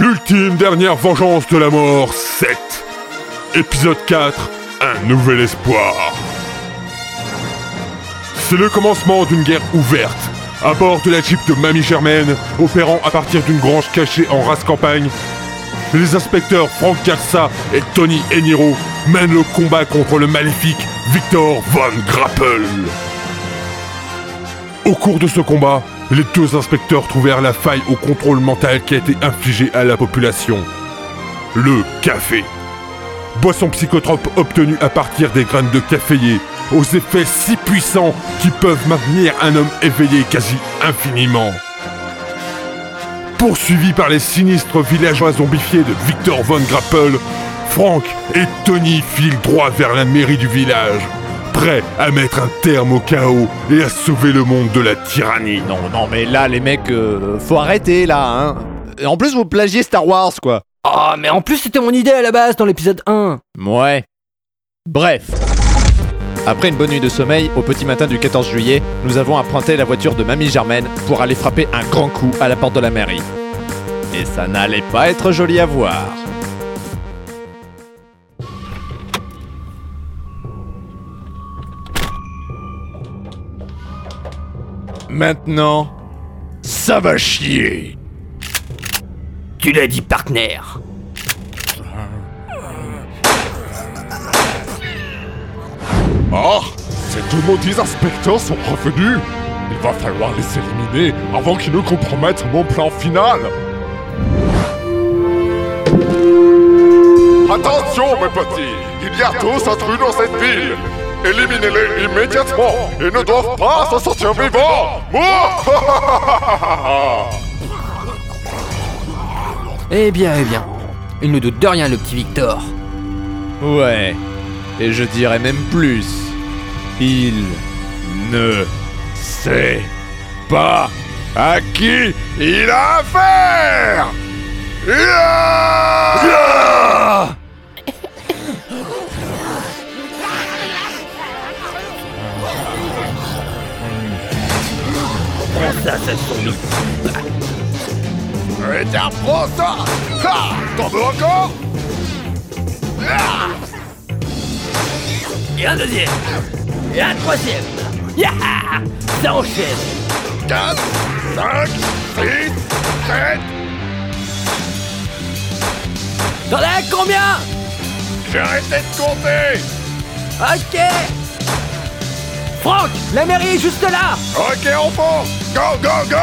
L'ultime dernière vengeance de la mort 7. Épisode 4. Un nouvel espoir. C'est le commencement d'une guerre ouverte. À bord de la Jeep de Mamie Germaine, opérant à partir d'une grange cachée en race campagne, les inspecteurs Frank Garza et Tony Eniro mènent le combat contre le maléfique Victor Von Grappel. Au cours de ce combat, les deux inspecteurs trouvèrent la faille au contrôle mental qui a été infligé à la population. Le café. Boisson psychotrope obtenue à partir des graines de caféier, aux effets si puissants qui peuvent maintenir un homme éveillé quasi infiniment. Poursuivis par les sinistres villageois zombifiés de Victor Von Grappel, Frank et Tony filent droit vers la mairie du village, prêts à mettre un terme au chaos et à sauver le monde de la tyrannie. Non, non, mais là, les mecs, euh, faut arrêter là, hein. Et En plus, vous plagiez Star Wars, quoi. Oh, mais en plus, c'était mon idée à la base dans l'épisode 1. Ouais. Bref. Après une bonne nuit de sommeil, au petit matin du 14 juillet, nous avons emprunté la voiture de Mamie Germaine pour aller frapper un grand coup à la porte de la mairie. Et ça n'allait pas être joli à voir. Maintenant, ça va chier. Tu l'as dit, partner. Ah Ces deux maudits inspecteurs sont revenus Il va falloir les éliminer avant qu'ils ne compromettent mon plan final Attention mes petits Il y a tous intrus dans cette ville Éliminez-les immédiatement Ils ne doivent pas s'en sortir vivants Eh bien, eh bien. Il ne doute de rien, le petit Victor. Ouais. Et je dirais même plus. Il ne sait pas à qui il a affaire. Ya Ça, ça tombe. Et tiens, prends ça Ha T'en veux encore? Ah Et un deuxième. Et un troisième. Ya Ça enchaîne. 4, 5, 6, 7 T'en as combien? J'ai arrêté de compter Ok Franck, la mairie est juste là Ok, on fonce Go, go, go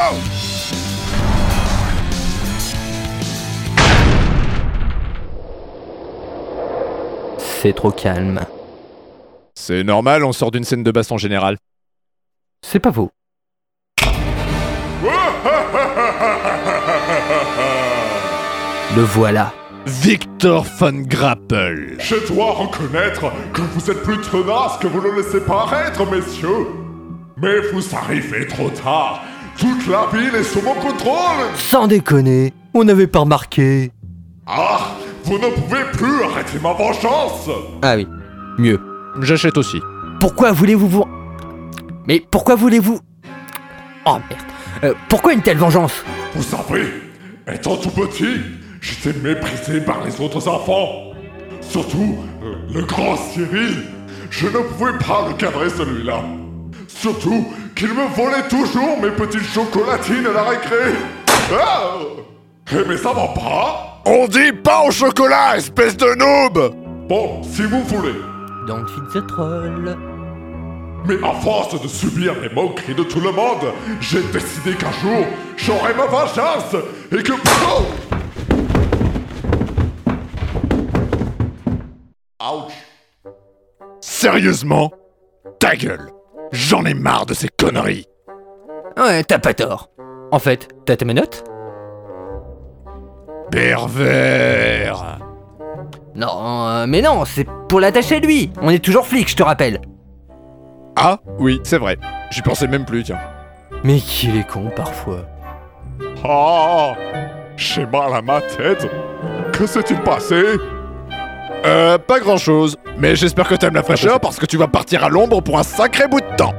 C'est trop calme. C'est normal, on sort d'une scène de baston générale. C'est pas faux. Le voilà. Victor von Grappel. Je dois reconnaître que vous êtes plus tenace que vous le laissez paraître, messieurs Mais vous arrivez trop tard Toute la ville est sous mon contrôle Sans déconner, on n'avait pas remarqué. Ah Vous ne pouvez plus arrêter ma vengeance Ah oui, mieux. J'achète aussi. Pourquoi voulez-vous vous... Mais pourquoi voulez-vous... Oh merde. Euh, pourquoi une telle vengeance? Vous savez, étant tout petit, j'étais méprisé par les autres enfants. Surtout, euh, le grand Cyril. Je ne pouvais pas le cadrer celui-là. Surtout qu'il me volait toujours mes petites chocolatines à la récré. Ah Eh mais ça va pas On dit pas au chocolat, espèce de noob Bon, si vous voulez. Don't feed the troll. Mais à force de subir les moqueries de tout le monde, j'ai décidé qu'un jour, j'aurai ma vengeance et que... Oh Ouch Sérieusement? Ta gueule J'en ai marre de ces conneries Ouais, t'as pas tort. En fait, t'as tes menottes? Pervers Non, euh, mais non, c'est pour l'attacher lui. On est toujours flic, je te rappelle. Ah oui, c'est vrai. J'y pensais même plus, tiens. Mais qu'il est con parfois. Ah J'ai mal à ma tête Que s'est-il passé? Euh, pas grand chose. Mais j'espère que t'aimes la fraîcheur parce que tu vas partir à l'ombre pour un sacré bout de temps.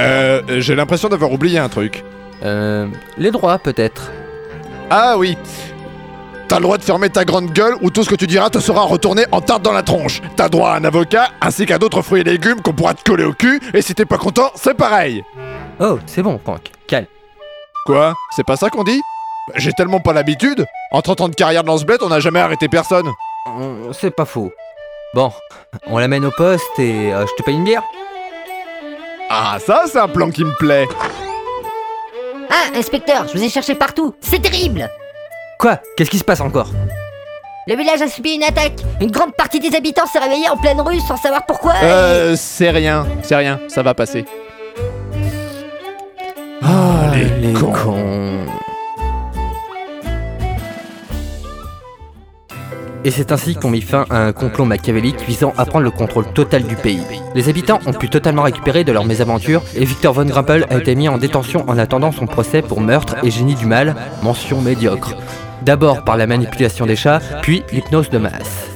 Euh, j'ai l'impression d'avoir oublié un truc. Euh, les droits peut-être. Ah oui. T'as le droit de fermer ta grande gueule ou tout ce que tu diras te sera retourné en tarte dans la tronche. T'as droit à un avocat ainsi qu'à d'autres fruits et légumes qu'on pourra te coller au cul et si t'es pas content, c'est pareil. Oh, c'est bon, Franck. Calme. Quoi? C'est pas ça qu'on dit? Bah, J'ai tellement pas l'habitude. En 30 ans de carrière de lance-bête, on n'a jamais arrêté personne. Euh, C'est pas faux. Bon, on l'amène au poste et euh, je te paye une bière Ah, ça, c'est un plan qui me plaît. Ah, inspecteur, je vous ai cherché partout. C'est terrible Quoi? Qu'est-ce qui se passe encore? Le village a subi une attaque. Une grande partie des habitants s'est réveillée en pleine rue sans savoir pourquoi. et- Euh, c'est rien, c'est rien, ça va passer. Ah, les cons. Et c'est ainsi qu'on mit fin à un complot machiavélique visant à prendre le contrôle total du pays. Les habitants ont pu totalement récupérer de leur mésaventure et Victor von Grampel a été mis en détention en attendant son procès pour meurtre et génie du mal, mention médiocre. D'abord par la manipulation des chats, puis l'hypnose de masse.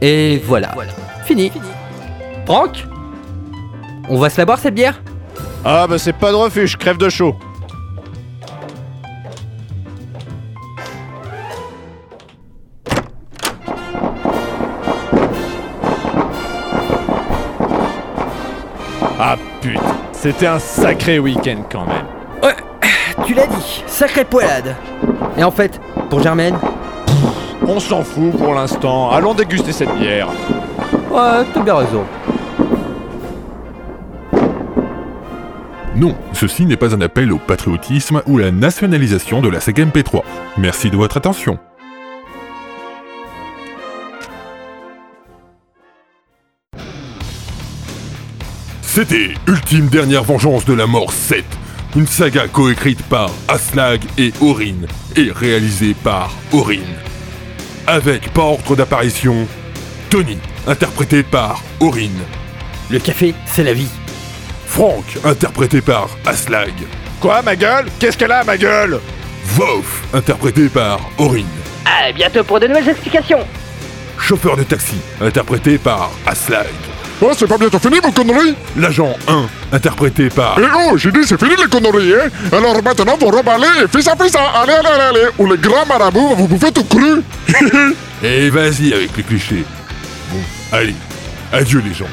Et voilà. Fini. Franck On va se la boire cette bière? Ah, bah c'est pas de refus, je crève de chaud. C'était un sacré week-end quand même. Tu l'as dit, sacrée poilade Et en fait, pour Germaine On s'en fout pour l'instant, allons déguster cette bière. Ouais, t'as bien raison. Non, ceci n'est pas un appel au patriotisme ou la nationalisation de la saga MP3. Merci de votre attention. C'était Ultime Dernière Vengeance de la Mort 7, une saga coécrite par Aslag et Orin et réalisée par Orin. Avec par ordre d'apparition, Tony, interprété par Orin. Le café, c'est la vie. Frank, interprété par Aslag. Quoi, ma gueule? Qu'est-ce qu'elle a, ma gueule? Vof, interprété par Orin. À bientôt pour de nouvelles explications. Chauffeur de taxi, interprété par Aslag. Oh, c'est pas bientôt fini, vos conneries L'agent 1, interprété par... Eh oh, j'ai dit c'est fini les conneries, hein Alors maintenant, vous remballer et à fils, à- allez, allez, allez, allez Ou les grands marabouts, vous bouffez tout cru Et vas-y avec les clichés. Bon, allez, adieu les gens.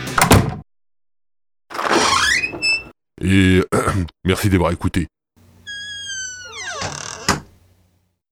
Et... merci d'avoir écouté.